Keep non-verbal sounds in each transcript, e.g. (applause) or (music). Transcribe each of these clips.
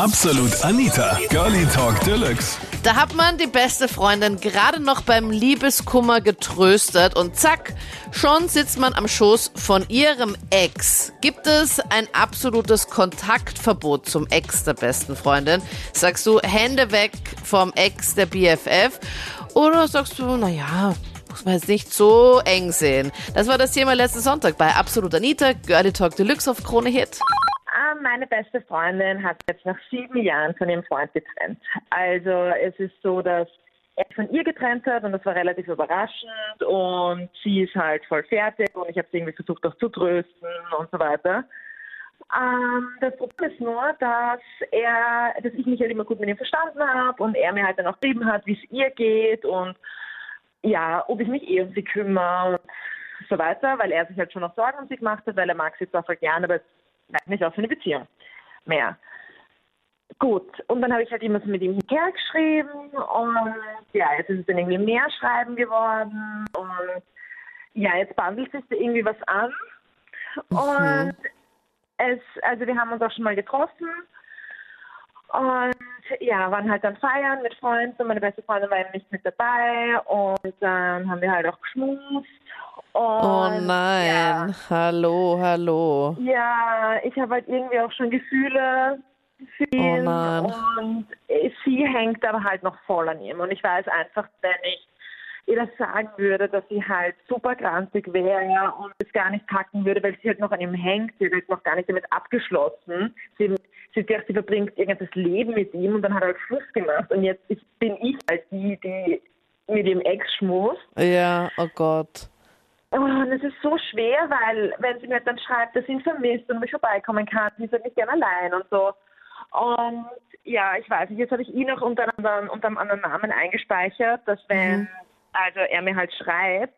Absolut Anita, Girlie Talk Deluxe. Da hat man die beste Freundin gerade noch beim Liebeskummer getröstet und zack, schon sitzt man am Schoß von ihrem Ex. Gibt es ein absolutes Kontaktverbot zum Ex der besten Freundin? Sagst du Hände weg vom Ex der BFF? Oder sagst du, naja, muss man jetzt nicht so eng sehen. Das war das Thema letzten Sonntag bei Absolut Anita, Girlie Talk Deluxe auf Krone Hit. Meine beste Freundin hat jetzt nach sieben Jahren von ihrem Freund getrennt. Also es ist so, dass er von ihr getrennt hat und das war relativ überraschend und sie ist halt voll fertig und ich habe sie irgendwie versucht auch zu trösten und so weiter. Ähm, das Problem ist nur, dass er, dass ich mich halt immer gut mit ihm verstanden habe und er mir halt dann auch geschrieben hat, wie es ihr geht und ja, ob ich mich eh um sie kümmere und so weiter, weil er sich halt schon noch Sorgen um sie gemacht hat, weil er mag sie zwar seit Jahren, aber bleibt nicht auf für eine Beziehung mehr. Gut, und dann habe ich halt immer so mit ihm hinterher geschrieben und ja, jetzt ist es dann irgendwie mehr Schreiben geworden und ja, jetzt bandelt sich da irgendwie was an und es, also wir haben uns auch schon mal getroffen und ja, waren halt dann feiern mit Freunden und meine beste Freundin war eben nicht mit dabei und dann haben wir halt auch geschmust und Oh nein, hallo, hallo. ja, ich habe halt irgendwie auch schon Gefühle für ihn nein. und sie hängt aber halt noch voll an ihm. Und ich weiß einfach, wenn ich ihr das sagen würde, dass sie halt super grantig wäre und es gar nicht packen würde, weil sie halt noch an ihm hängt, sie hat halt noch gar nicht damit abgeschlossen. Sie, sie dachte, sie verbringt ihr ganzes Leben mit ihm und dann hat er halt Schluss gemacht. Und jetzt ist, bin ich halt die, die mit ihrem Ex schmust. Ja, oh Gott. Und es ist so schwer, weil wenn sie mir dann schreibt, dass sie ihn vermisst und mich vorbeikommen kann, sie ist halt nicht gern allein und so. Und ja, ich weiß nicht, jetzt habe ich ihn auch unter, einem anderen- unter einem anderen Namen eingespeichert, dass wenn, also er mir halt schreibt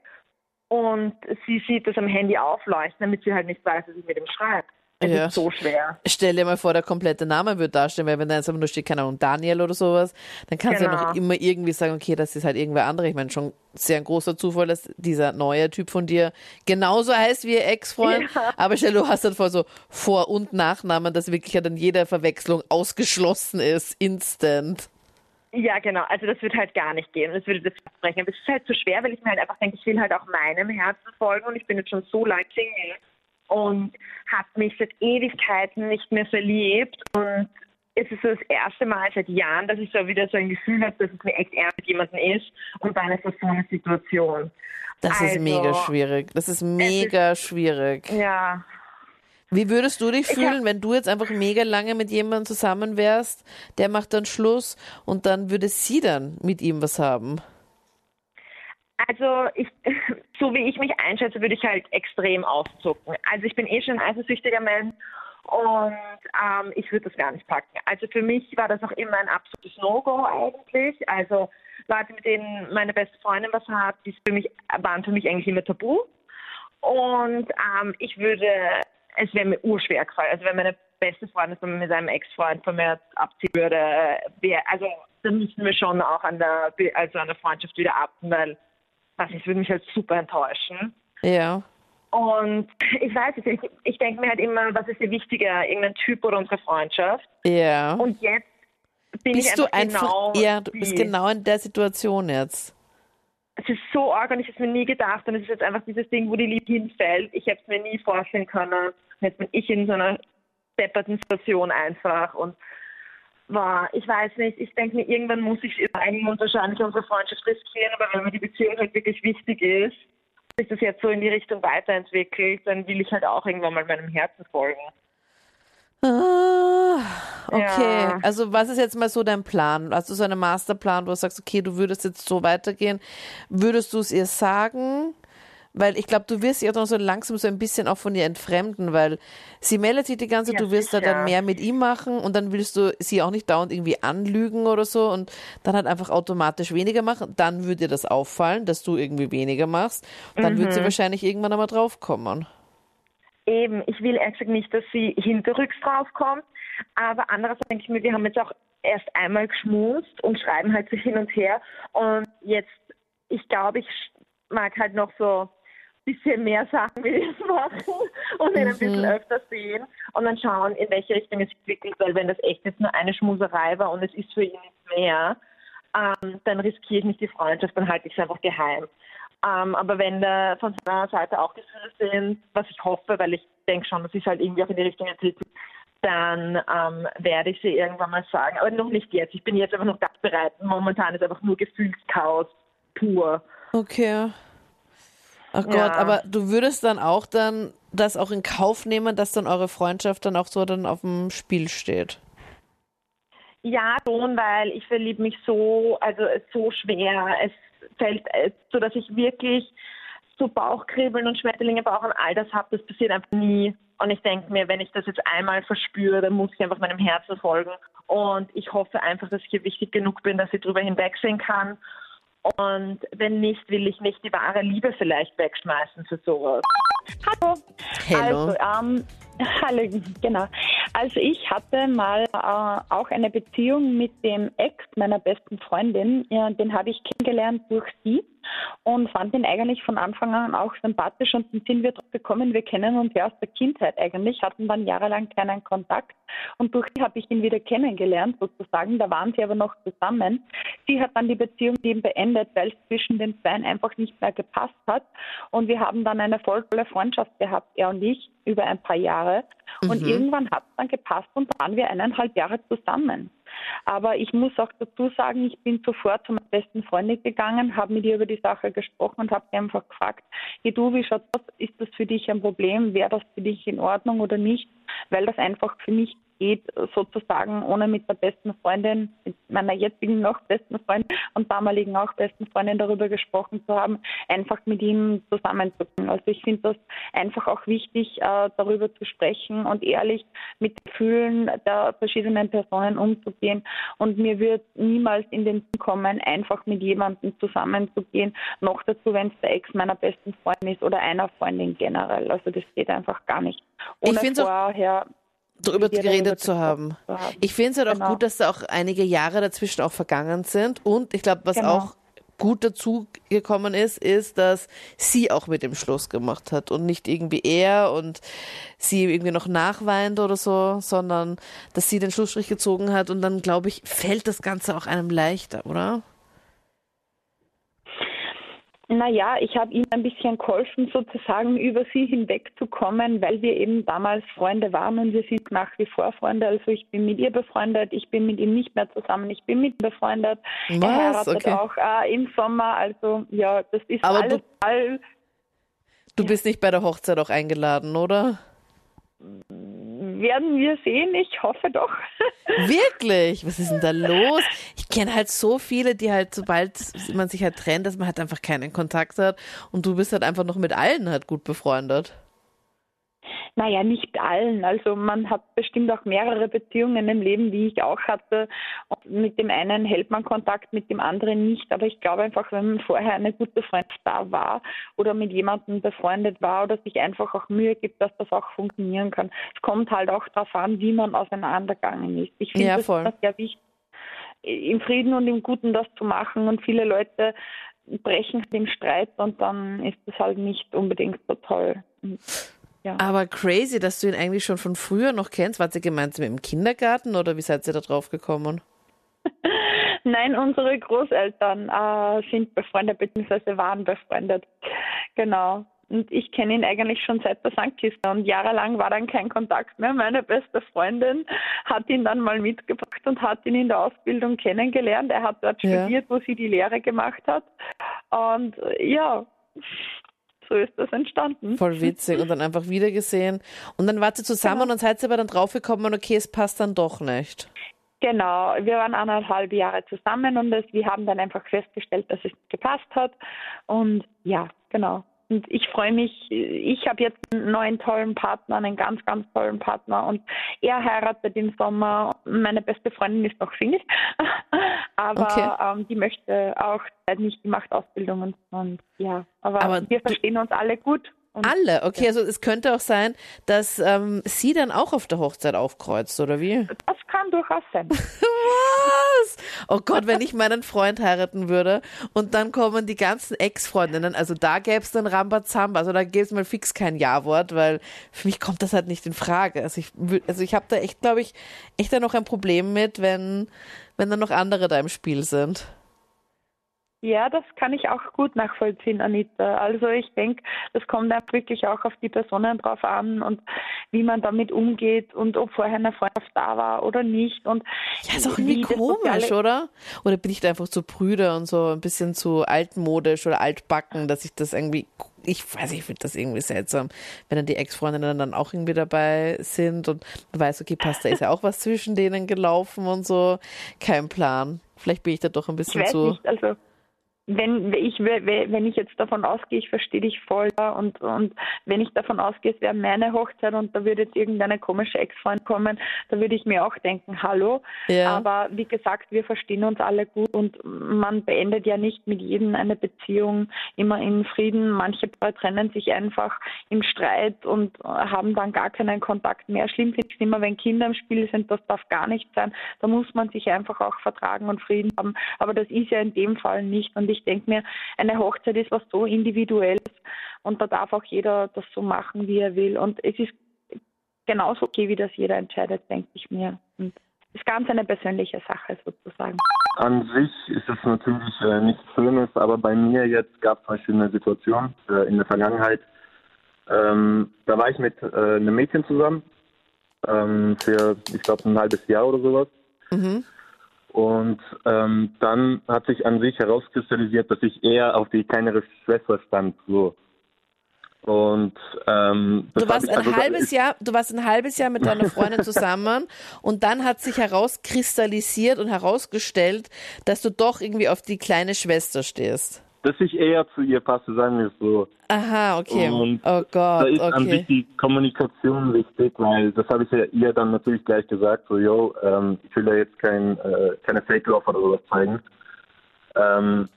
und sie sieht das am Handy aufleuchten, damit sie halt nicht weiß, dass ich mit ihm schreibe. Es Ja. ist so schwer. Stell dir mal vor, der komplette Name wird dastehen, weil wenn da jetzt aber nur steht, keine Ahnung, Daniel oder sowas, dann kannst du ja noch Genau. immer irgendwie sagen, okay, das ist halt irgendwer andere. Ich meine, schon sehr ein großer Zufall, dass dieser neue Typ von dir genauso heißt wie ihr Ex-Freund. Ja. Aber stell, du hast dann voll so Vor- und Nachnamen, dass wirklich ja dann jede Verwechslung ausgeschlossen ist, instant. Ja, genau. Also das wird halt gar nicht gehen. Das würde das sprechen. Aber es ist halt so schwer, weil ich mir halt einfach denke, ich will halt auch meinem Herzen folgen und ich bin jetzt schon so lange Single und habe mich seit Ewigkeiten nicht mehr verliebt und es ist so das erste Mal seit Jahren, dass ich so wieder so ein Gefühl habe, dass es mir echt ernst mit jemandem ist und dann ist das so eine Situation. Das ist Also, mega schwierig. Das ist mega schwierig. Ja, Wie würdest du dich Ich fühlen, wenn du jetzt einfach mega lange mit jemandem zusammen wärst, der macht dann Schluss und dann würde sie dann mit ihm was haben? Also ich, (laughs) so wie ich mich einschätze, würde ich halt extrem auszucken. Also ich bin eh schon ein eifersüchtiger Mensch und ähm, ich würde das gar nicht packen. Also für mich war das auch immer ein absolutes No-Go eigentlich. Also Leute, mit denen meine beste Freundin was hat, die für mich, waren für mich eigentlich immer tabu. Und ähm, ich würde, es wäre mir urschwer gefallen. Also wenn meine beste Freundin von mir mit seinem Ex-Freund von mir abziehen würde, wäre, also dann müssten wir schon auch an der, also an der Freundschaft wieder ab, weil was ich würde mich halt super enttäuschen. Ja. Und (laughs) ich weiß es nicht, ich, ich denke mir halt immer, was ist dir wichtiger, irgendein Typ oder unsere Freundschaft? Ja. Und jetzt bin bist ich du einfach, einfach, genau ja, du bist die. genau in der Situation jetzt. Es ist so arg und ich habe es mir nie gedacht und es ist jetzt einfach dieses Ding, wo die Liebe hinfällt. Ich habe es mir nie vorstellen können. Und Jetzt bin ich in so einer depperten Situation einfach und war, ich weiß nicht, ich denke mir, irgendwann muss ich es einigen und wahrscheinlich unsere Freundschaft riskieren, aber wenn mir die Beziehung halt wirklich wichtig ist, sich das jetzt so in die Richtung weiterentwickelt, dann will ich halt auch irgendwann mal meinem Herzen folgen. Ah, okay. Ja. Also was ist jetzt mal so dein Plan? Hast du so einen Masterplan, wo du sagst, okay, du würdest jetzt so weitergehen? Würdest du es ihr sagen? Weil ich glaube, du wirst sie auch noch so langsam so ein bisschen auch von ihr entfremden, weil sie meldet sich die ganze Zeit, Ja, du wirst da sicher. dann mehr mit ihm machen und dann willst du sie auch nicht dauernd irgendwie anlügen oder so und dann halt einfach automatisch weniger machen. Dann würde dir das auffallen, dass du irgendwie weniger machst. Und dann wird sie wahrscheinlich irgendwann einmal draufkommen. Eben, ich will ehrlich gesagt nicht, dass sie hinterrücks draufkommt, aber andererseits denke ich mir, wir haben jetzt auch erst einmal geschmust und schreiben halt so hin und her und jetzt, ich glaube, ich mag halt noch so bisschen mehr Sachen wie das machen und ihn ein bisschen Mhm. öfter sehen und dann schauen, in welche Richtung es sich entwickelt, weil wenn das echt jetzt nur eine Schmuserei war und es ist für ihn nicht mehr, ähm, dann riskiere ich nicht die Freundschaft, dann halte ich es einfach geheim. Ähm, aber wenn da von seiner Seite auch Gefühle sind, was ich hoffe, weil ich denke schon, das ist halt irgendwie auch in die Richtung entwickelt, dann ähm, werde ich sie irgendwann mal sagen. Aber noch nicht jetzt. Ich bin jetzt einfach noch ganz bereit. Momentan ist einfach nur Gefühlschaos pur. Okay. Ach Gott, Ja. aber du würdest dann auch dann das auch in Kauf nehmen, dass dann eure Freundschaft dann auch so dann auf dem Spiel steht. Ja, schon, weil ich verliebe mich so, also so schwer. Es fällt, äh, so dass ich wirklich so Bauchkribbeln und Schmetterlinge Bauch und all das habe, das passiert einfach nie. Und ich denke mir, wenn ich das jetzt einmal verspüre, dann muss ich einfach meinem Herzen folgen. Und ich hoffe einfach, dass ich hier wichtig genug bin, dass ich drüber hinwegsehen kann. Und wenn nicht, will ich nicht die wahre Liebe vielleicht wegschmeißen für sowas. Hallo. Hello. Also, ähm, (laughs) hallo, genau. Also ich hatte mal äh, auch eine Beziehung mit dem Ex meiner besten Freundin. Ja, den habe ich kennengelernt durch sie und fand ihn eigentlich von Anfang an auch sympathisch und dann sind wir drauf gekommen, wir kennen uns ja aus der Kindheit eigentlich, hatten dann jahrelang keinen Kontakt und durch sie habe ich ihn wieder kennengelernt sozusagen, da waren sie aber noch zusammen. Sie hat dann die Beziehung eben beendet, weil es zwischen den beiden einfach nicht mehr gepasst hat und wir haben dann eine voll tolle Freundschaft gehabt, er und ich, über ein paar Jahre und irgendwann hat gepasst und waren wir eineinhalb Jahre zusammen. Aber ich muss auch dazu sagen, ich bin sofort zu meiner besten Freundin gegangen, habe mit ihr über die Sache gesprochen und habe einfach gefragt, hey du, wie schaut das? Ist das für dich ein Problem? Wäre das für dich in Ordnung oder nicht? Weil das einfach für mich geht, sozusagen, ohne mit der besten Freundin, mit meiner jetzigen noch besten Freundin und damaligen auch besten Freundin darüber gesprochen zu haben, einfach mit ihm zusammenzugehen. Also ich finde das einfach auch wichtig, äh, darüber zu sprechen und ehrlich mit Gefühlen der verschiedenen Personen umzugehen. Und mir wird niemals in den Sinn kommen, einfach mit jemandem zusammenzugehen. Noch dazu, wenn es der Ex meiner besten Freundin ist oder einer Freundin generell. Also das geht einfach gar nicht. Ich Ohne vorher Drüber geredet zu haben. zu haben. Ich finde es halt auch Genau. gut, dass da auch einige Jahre dazwischen auch vergangen sind. Und ich glaube, was Genau. auch gut dazu gekommen ist, ist, dass sie auch mit dem Schluss gemacht hat und nicht irgendwie er und sie irgendwie noch nachweint oder so, sondern dass sie den Schlussstrich gezogen hat und dann, glaube ich, fällt das Ganze auch einem leichter, oder? Naja, ich habe ihm ein bisschen geholfen, sozusagen über sie hinwegzukommen, weil wir eben damals Freunde waren und wir sind nach wie vor Freunde. Also ich bin mit ihr befreundet, ich bin mit ihm nicht mehr zusammen, ich bin mit ihm befreundet. Was? Er heiratet Okay. auch äh, im Sommer. Also ja, das ist Aber alles du- all, Du bist nicht bei der Hochzeit auch eingeladen, oder? Werden wir sehen. Ich hoffe doch. (laughs) Wirklich? Was ist denn da los? Ich kenne halt so viele, die halt, sobald man sich halt trennt, dass man halt einfach keinen Kontakt hat und du bist halt einfach noch mit allen halt gut befreundet. Naja, nicht allen. Also man hat bestimmt auch mehrere Beziehungen im Leben, wie ich auch hatte. Und mit dem einen hält man Kontakt, mit dem anderen nicht. Aber ich glaube einfach, wenn man vorher eine gute Freundschaft da war oder mit jemandem befreundet war oder sich einfach auch Mühe gibt, dass das auch funktionieren kann. Es kommt halt auch darauf an, wie man auseinandergegangen ist. Ich finde Ja, das immer sehr wichtig, im Frieden und im Guten das zu machen. Und viele Leute brechen den Streit und dann ist das halt nicht unbedingt so toll. Ja. Aber crazy, dass du ihn eigentlich schon von früher noch kennst. Wart ihr gemeinsam im Kindergarten oder wie seid ihr da drauf gekommen? (laughs) Nein, unsere Großeltern äh, sind befreundet bzw. waren befreundet. Genau. Und ich kenne ihn eigentlich schon seit der Sankkiste und jahrelang war dann kein Kontakt mehr. Meine beste Freundin hat ihn dann mal mitgebracht und hat ihn in der Ausbildung kennengelernt. Er hat dort Ja. studiert, wo sie die Lehre gemacht hat. Und ja, so ist das entstanden. Voll witzig und dann einfach wiedergesehen. Und dann wart ihr zusammen und seid ihr aber dann draufgekommen, okay, es passt dann doch nicht. Genau, wir waren anderthalb Jahre zusammen und es, wir haben dann einfach festgestellt, dass es gepasst hat. Und ja, genau. Und ich freue mich, ich habe jetzt einen neuen tollen Partner, einen ganz, ganz tollen Partner und er heiratet im Sommer. Meine beste Freundin ist noch Single, (laughs) aber Okay. ähm, die möchte auch nicht, die macht Ausbildung und, und ja, aber, Aber wir verstehen uns alle gut. Und Alle, okay, also es könnte auch sein, dass ähm, sie dann auch auf der Hochzeit aufkreuzt, oder wie? das durchaus sein. (laughs) Was? oh Gott, wenn ich meinen Freund heiraten würde und dann kommen die ganzen Ex-Freundinnen, also da gäbe es dann Rambazamba, also da gäbe es mal fix kein Ja-Wort, weil für mich kommt das halt nicht in Frage. Also ich, also ich habe da echt, glaube ich, echt da noch ein Problem mit, wenn, wenn dann noch andere da im Spiel sind. Ja, das kann ich auch gut nachvollziehen, Anita. Also ich denke, das kommt einfach wirklich auch auf die Personen drauf an und wie man damit umgeht und ob vorher eine Freundschaft da war oder nicht. Und ja, ist auch irgendwie komisch, oder? Oder bin ich da einfach zu prüde und so ein bisschen zu altmodisch oder altbacken, dass ich das irgendwie ich weiß, ich finde das irgendwie seltsam, wenn dann die Ex-Freundinnen dann auch irgendwie dabei sind und man weiß, okay, passt, da ist ja auch was zwischen denen gelaufen und so. Kein Plan. Vielleicht bin ich da doch ein bisschen zu. Nicht, also wenn ich wenn ich jetzt davon ausgehe, ich verstehe dich voll und und wenn ich davon ausgehe, es wäre meine Hochzeit und da würde jetzt irgendeine komische Ex-Freund kommen, da würde ich mir auch denken, hallo. Ja. Aber wie gesagt, wir verstehen uns alle gut und man beendet ja nicht mit jedem eine Beziehung immer in Frieden. Manche trennen sich einfach im Streit und haben dann gar keinen Kontakt mehr. Schlimm finde ich es immer, wenn Kinder im Spiel sind, das darf gar nicht sein. Da muss man sich einfach auch vertragen und Frieden haben. Aber das ist ja in dem Fall nicht und ich denke mir, eine Hochzeit ist was so individuelles und da darf auch jeder das so machen, wie er will. Und es ist genauso okay, wie das jeder entscheidet, denke ich mir. Und es ist ganz eine persönliche Sache sozusagen. An sich ist es natürlich äh, nichts Schönes, aber bei mir jetzt gab es zum Beispiel eine Situation äh, in der Vergangenheit. Ähm, da war ich mit äh, einem Mädchen zusammen ähm, für, ich glaube, ein halbes Jahr oder sowas. Mhm. Und ähm, dann hat sich an sich herauskristallisiert, dass ich eher auf die kleinere Schwester stand. So. Und ähm, du warst ein also, halbes Jahr, du warst ein halbes Jahr mit deiner Freundin (laughs) zusammen und dann hat sich herauskristallisiert und herausgestellt, dass du doch irgendwie auf die kleine Schwester stehst dass ich eher zu ihr passe, sagen wir es so. Aha, okay. Und oh Gott, da ist okay. an sich die Kommunikation wichtig, weil das habe ich ja ihr dann natürlich gleich gesagt, so, yo, ähm, ich will ja jetzt kein, äh, keine Fake-Love oder sowas zeigen, ähm,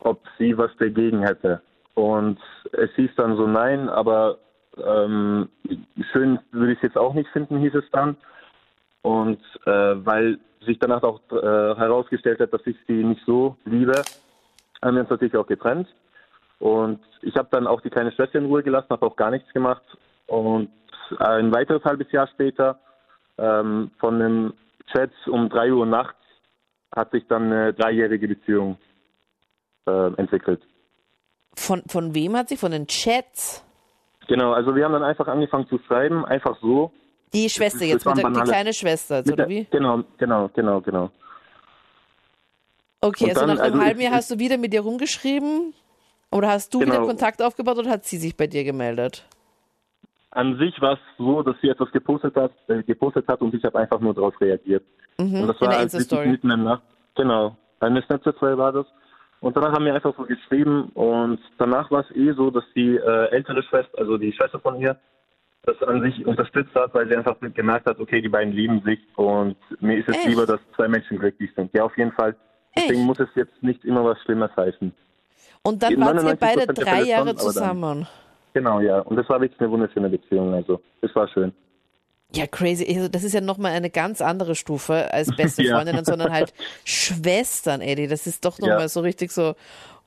ob sie was dagegen hätte. Und es hieß dann so, nein, aber ähm, schön würde ich es jetzt auch nicht finden, hieß es dann. Und äh, weil sich danach auch äh, herausgestellt hat, dass ich sie nicht so liebe, haben wir uns natürlich auch getrennt. Und ich habe dann auch die kleine Schwester in Ruhe gelassen, habe auch gar nichts gemacht. Und ein weiteres halbes Jahr später, ähm, von einem Chat um drei Uhr nachts, hat sich dann eine dreijährige Beziehung äh, entwickelt. Von, von wem hat sie? Von den Chats? Genau, also wir haben dann einfach angefangen zu schreiben, einfach so. Die Schwester jetzt, mit der, die kleine Schwester, jetzt, oder wie? Genau, genau, genau, genau. Okay, also nach einem also halben Jahr hast du wieder mit ihr rumgeschrieben? Oder hast du genau. wieder Kontakt aufgebaut oder hat sie sich bei dir gemeldet? An sich war es so, dass sie etwas gepostet hat, äh, gepostet hat und ich habe einfach nur darauf reagiert. Mhm, und das war als wirklich mitten in Nacht. Genau, eine Snapchat war das. Und danach haben wir einfach so geschrieben und danach war es eh so, dass die äh, ältere Schwester, also die Schwester von ihr, das an sich unterstützt hat, weil sie einfach gemerkt hat, okay, die beiden lieben sich und mir ist es Echt? lieber, dass zwei Menschen glücklich sind. Ja, auf jeden Fall. Deswegen muss es jetzt nicht immer was Schlimmes heißen. Und dann waren ihr beide drei Jahre zusammen. genau, ja. Und das war wirklich eine wunderschöne Beziehung. Also, es war schön. Ja, crazy. Also, das ist ja nochmal eine ganz andere Stufe als (laughs) beste Freundinnen, ja. sondern halt (laughs) Schwestern, Eddie. Das ist doch nochmal ja. so richtig so,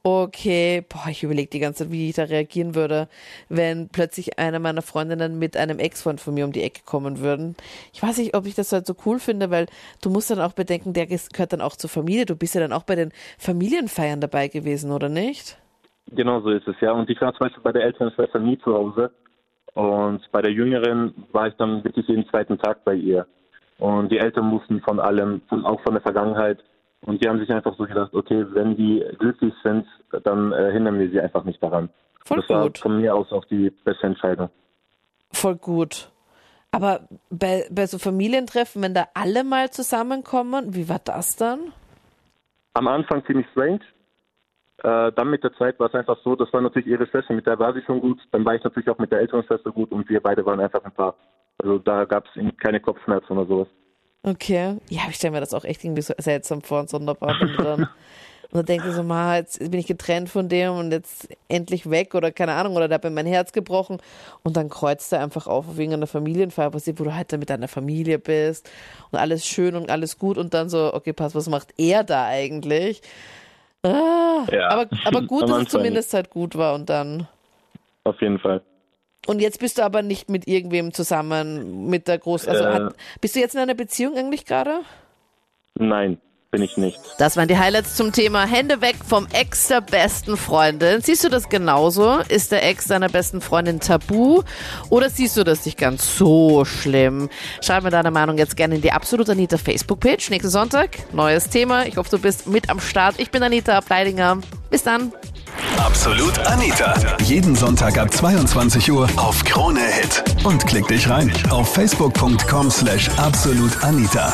okay, boah, ich überlege die ganze Zeit, wie ich da reagieren würde, wenn plötzlich eine meiner Freundinnen mit einem Ex-Freund von mir um die Ecke kommen würden. Ich weiß nicht, ob ich das halt so cool finde, weil du musst dann auch bedenken, der gehört dann auch zur Familie. Du bist ja dann auch bei den Familienfeiern dabei gewesen, oder nicht? Genau so ist es, ja. Und ich war zum Beispiel bei der älteren Schwester nie zu Hause. Und bei der jüngeren war ich dann wirklich jeden zweiten Tag bei ihr. Und die Eltern mussten von allem, auch von der Vergangenheit, und die haben sich einfach so gedacht, okay, wenn die glücklich sind, dann äh, hindern wir sie einfach nicht daran. Voll das gut. war von mir aus auch die beste Entscheidung. Voll gut. Aber bei, bei so Familientreffen, wenn da alle mal zusammenkommen, wie war das dann? Am Anfang ziemlich strange. Äh, dann mit der Zeit war es einfach so, das war natürlich ihre Schwester, mit der war sie schon gut. Dann war ich natürlich auch mit der älteren Schwester gut und wir beide waren einfach ein Paar. Also da gab es keine Kopfschmerzen oder sowas. Okay. Ja, ich stelle mir das auch echt irgendwie so seltsam vor und sonderbar, du dann (laughs) Und dann denke ich so, ma, jetzt bin ich getrennt von dem und jetzt endlich weg oder keine Ahnung, oder da mir mein Herz gebrochen. Und dann kreuzt er einfach auf, wegen einer Familienfeier passiert, wo du halt mit deiner Familie bist und alles schön und alles gut und dann so, okay, pass, was macht er da eigentlich? Ah, Ja. aber, aber (laughs) gut, dass es zumindest halt gut war und dann. Auf jeden Fall. Und jetzt bist du aber nicht mit irgendwem zusammen, mit der Groß... Also Äh. hat, bist du jetzt in einer Beziehung eigentlich gerade? Nein, bin ich nicht. Das waren die Highlights zum Thema Hände weg vom Ex der besten Freundin. Siehst du das genauso? Ist der Ex deiner besten Freundin tabu? Oder siehst du das nicht ganz so schlimm? Schreib mir deine Meinung jetzt gerne in die Absolut Anita Facebook-Page. Nächsten Sonntag, neues Thema. Ich hoffe, du bist mit am Start. Ich bin Anita Bleidinger. Bis dann. Absolut Anita. Jeden Sonntag ab 22 Uhr auf Krone Hit. Und klick dich rein auf facebook.com slash absolutanita.